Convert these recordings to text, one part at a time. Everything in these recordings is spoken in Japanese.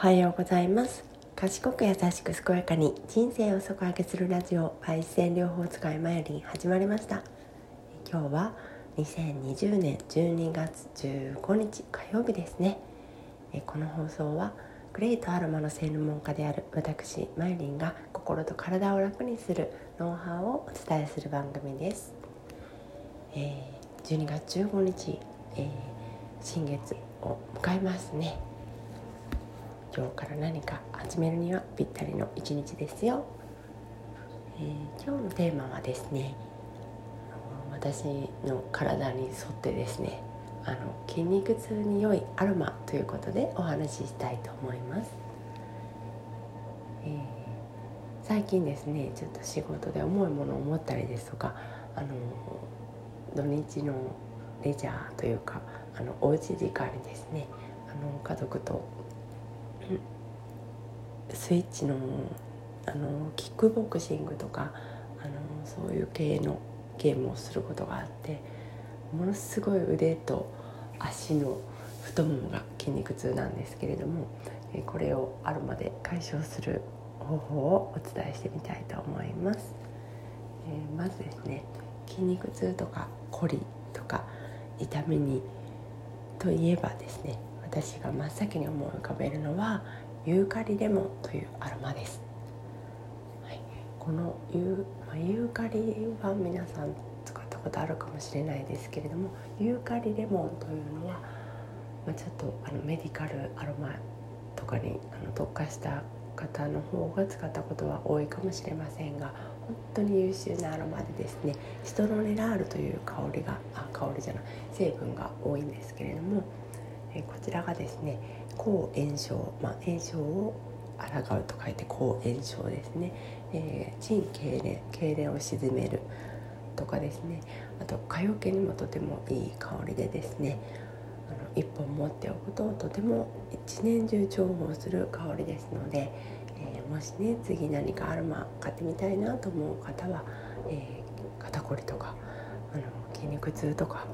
はようございます。賢く優しく健やかに人生を底上げするラジオバイセン療法使いマヨリン始まりました。今日は2020年12月15日火曜日ですね。この放送はグレートアロマの専門家である私マヨリンが心と体を楽にするノウハウをお伝えする番組です、え、12月15日、え、新月を迎えますね。今日から何か始めるにはぴったりの一日ですよ、えー、今日のテーマはですね私の体に沿ってですねあの筋肉痛に良いアロマということでお話ししたいと思います、えー、最近ですねちょっと仕事で重いものを持ったりですとかあの土日のレジャーというかあのおうち時間にですねあの家族とスイッチのあのキックボクシングとかあのそういう系のゲームをすることがあってものすごい腕と足の太ももが筋肉痛なんですけれどもこれをアロマで解消する方法をお伝えしてみたいと思います、え、まずですね筋肉痛とか凝りとか痛みにといえばですね私が真っ先に思い浮かべるのはユーカリレモンというアロマです、はい、このユ,、まあ、ユーカリは皆さん使ったことあるかもしれないですけれどもユーカリレモンというのは、まあ、ちょっとあのメディカルアロマとかにあの特化した方の方が使ったことは多いかもしれませんが本当に優秀なアロマでですねシトロネラールという香りがあ香りじゃない成分が多いんですけれどもえこちらがですね抗炎症、まあ、炎症を抗うと書いて抗炎症ですね、えー、腎痙攣痙攣を鎮めるとかですね。あと蚊よけにもとてもいい香りでですね。あの1本持っておくととても一年中重宝する香りですので、えー、もしね次何かアロマ買ってみたいなと思う方は、えー、肩こりとかあの筋肉痛とか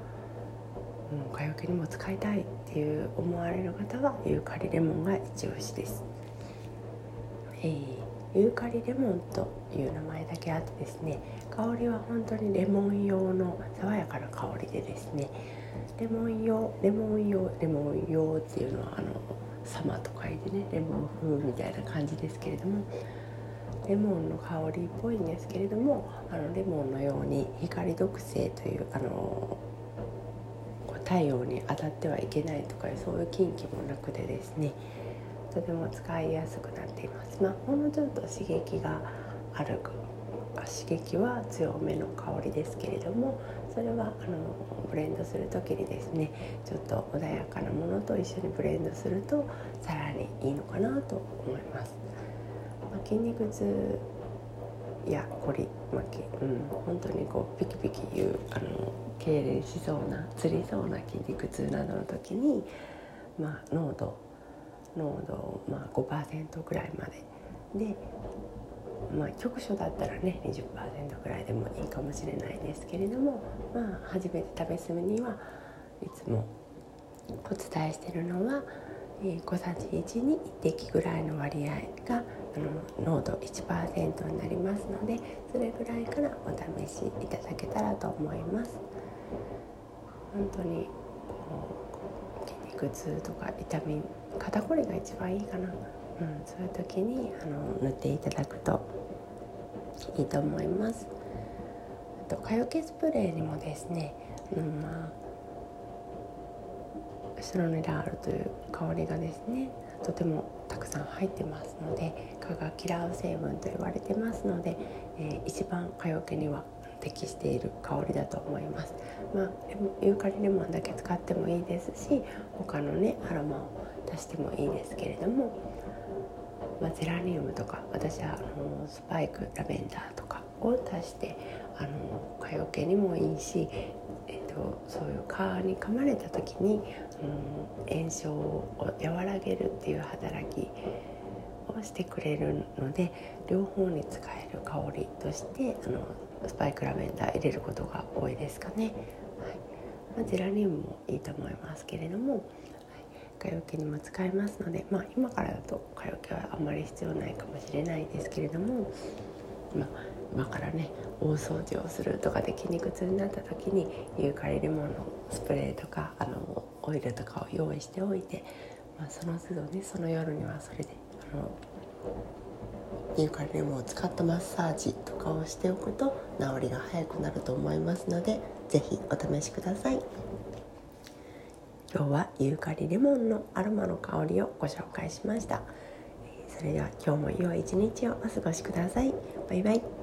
うん、蚊よけにも使いたいっていう思われる方はユーカリレモンが一押しです、えー、ユーカリレモンという名前だけあってですね香りは本当にレモン用の爽やかな香りでですねレモン用レモン用レモン用っていうのはあの様と書いてねレモン風みたいな感じですけれどもレモンの香りっぽいんですけれどもあのレモンのように光毒性というあの太陽に当たってはいけないとかそういう禁忌もなくてですね。とても使いやすくなっています。まあほんのちょっと刺激がある刺激は強めの香りですけれどもそれはあのブレンドする時にですねちょっと穏やかなものと一緒にブレンドするとさらにいいのかなと思います、まあ、筋肉痛やこり巻き、うん、本当にこうピキピキいうあの痙攣しそうなつりそうな筋肉痛などの時に、まあ、濃度濃度まあ5%ぐらいまで。で、まあ、局所だったらね20%ぐらいでもいいかもしれないですけれども、まあ、初めて食べ進むにはいつもお伝えしてるのは、え小さじ1に1滴ぐらいの割合があの濃度1%になりますのでそれぐらいからお試しいただけたらと思います。本当にこう筋肉痛とか痛み肩こりが一番いいかな、うん、そういう時にあの塗っていただくといいと思います。あと蚊よけスプレーにもですね、うんまあ、シロネラールという香りがですねとてもたくさん入ってますので蚊が嫌う成分と言われてますので、えー、一番蚊よけには適している香りだと思います。まあ、ユーカリレモンだけ使ってもいいですし他のねアロマを足してもいいですけれども、まあ、ゼラニウムとか私はあのスパイクラベンダーとかを足してあの蚊よけにもいいし、と、そういう蚊に噛まれた時に、うん、炎症を和らげるっていう働きをしてくれるので両方に使える香りとしてあのスパイクラベンダー入れることが多いですかね。はいまあ、ゼラニウムもいいと思いますけれども、はい、蚊よけにも使えますので、まあ、今からだと蚊よけはあまり必要ないかもしれないですけれども、まあ、今からね大掃除をするとかで筋肉痛になった時にユーカリレモンのスプレーとかあのオイルとかを用意しておいて、まあ、その都度ねその夜にはそれであのユーカリレモンを使ったマッサージとかをしておくと治りが早くなると思いますので是非お試しください。今日はユーカリレモンのアロマの香りをご紹介しました。それでは今日も良い一日をお過ごしください。バイバイ。